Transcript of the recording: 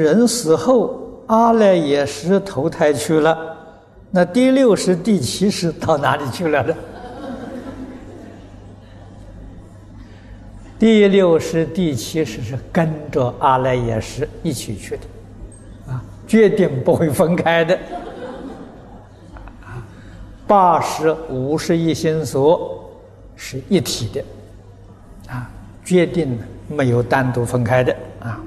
人死后，阿赖耶识投胎去了。那第六识、第七识到哪里去了呢？第六识、第七识是跟着阿赖耶识一起去的，啊，决定不会分开的。啊，八识、五十一心所是一体的，啊，决定没有单独分开的，啊。